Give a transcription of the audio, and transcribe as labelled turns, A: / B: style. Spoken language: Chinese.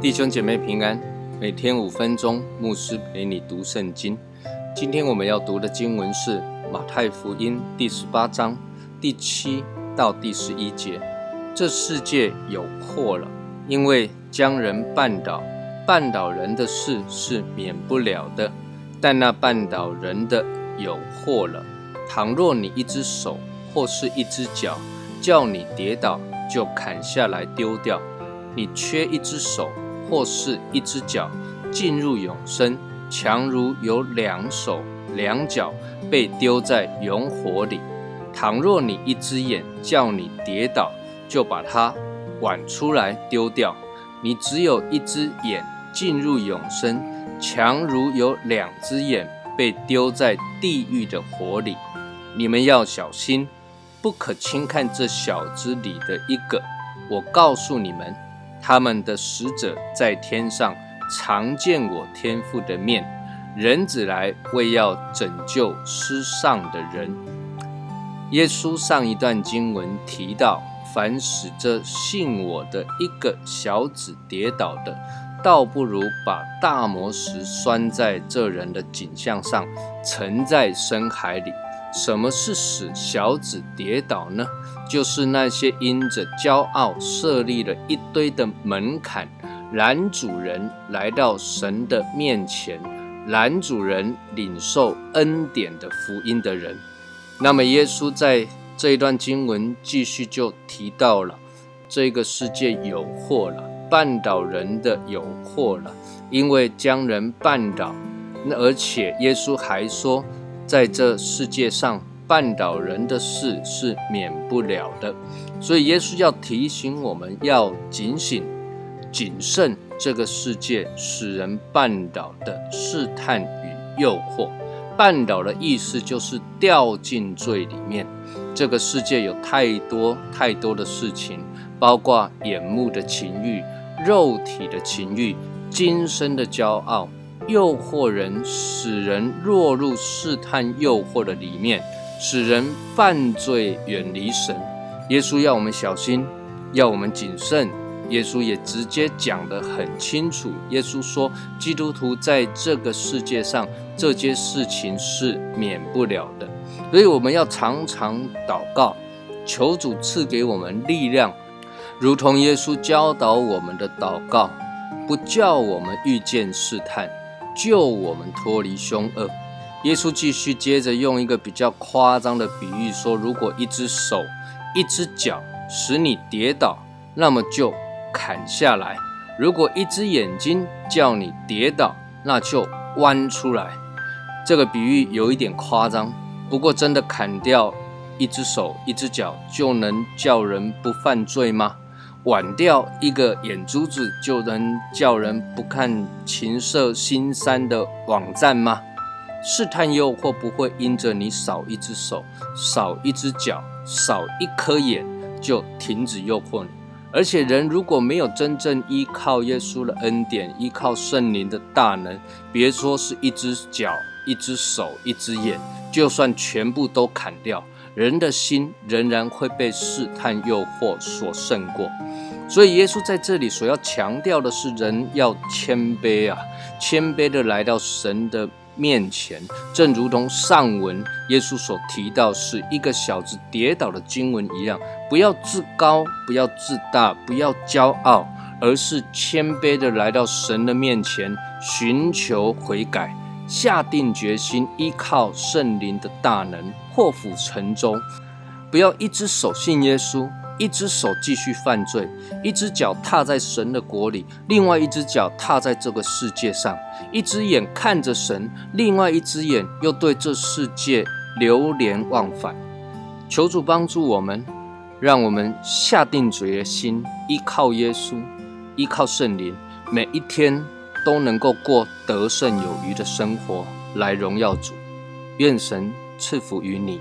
A: 弟兄姐妹平安，每天五分钟，牧师陪你读圣经。今天我们要读的经文是马太福音第十八章第七到第十一节。这世界有祸了，因为将人绊倒，绊倒人的事是免不了的，但那绊倒人的有祸了。倘若你一只手或是一只脚叫你跌倒，就砍下来丢掉；你缺一只手。或是一只脚进入永生，强如有两手两脚被丢在永火里。倘若你一只眼叫你跌倒，就把它挽出来丢掉。你只有一只眼进入永生，强如有两只眼被丢在地狱的火里。你们要小心，不可轻看这小子里的一个。我告诉你们。他们的使者在天上常见我天父的面，人子来为要拯救失丧的人。耶稣上一段经文提到，凡使这信我的一个小子跌倒的，倒不如把大磨石拴在这人的颈项上，沉在深海里。什么是使小子跌倒呢？就是那些因着骄傲设立了一堆的门槛，拦主人来到神的面前，拦主人领受恩典的福音的人。那么，耶稣在这一段经文继续就提到了，这个世界有祸了，绊倒人的有祸了，因为将人绊倒。那而且耶稣还说。在这世界上，绊倒人的事是免不了的，所以耶稣要提醒我们要警醒、谨慎这个世界使人绊倒的试探与诱惑。绊倒的意思就是掉进罪里面。这个世界有太多太多的事情，包括眼目的情欲、肉体的情欲、今生的骄傲。诱惑人，使人落入试探诱惑的里面，使人犯罪，远离神。耶稣要我们小心，要我们谨慎。耶稣也直接讲得很清楚。耶稣说，基督徒在这个世界上，这些事情是免不了的。所以我们要常常祷告，求主赐给我们力量，如同耶稣教导我们的祷告，不叫我们遇见试探。救我们脱离凶恶。耶稣继续接着用一个比较夸张的比喻说：如果一只手、一只脚使你跌倒，那么就砍下来；如果一只眼睛叫你跌倒，那就弯出来。这个比喻有一点夸张，不过真的砍掉一只手、一只脚就能叫人不犯罪吗？挽掉一个眼珠子就能叫人不看情色心山的网站吗？试探诱惑不会因着你少一只手、少一只脚、少一颗眼就停止诱惑你。而且人如果没有真正依靠耶稣的恩典、依靠圣灵的大能，别说是一只脚、一只手、一只眼，就算全部都砍掉。人的心仍然会被试探诱惑所胜过，所以耶稣在这里所要强调的是，人要谦卑啊，谦卑的来到神的面前，正如同上文耶稣所提到是一个小子跌倒的经文一样，不要自高，不要自大，不要骄傲，而是谦卑的来到神的面前，寻求悔改。下定决心依靠圣灵的大能破釜沉舟，不要一只手信耶稣，一只手继续犯罪，一只脚踏在神的国里，另外一只脚踏在这个世界上，一只眼看着神，另外一只眼又对这世界流连忘返。求主帮助我们，让我们下定决心依靠耶稣，依靠圣灵，每一天。都能够过得胜有余的生活，来荣耀主。愿神赐福于你。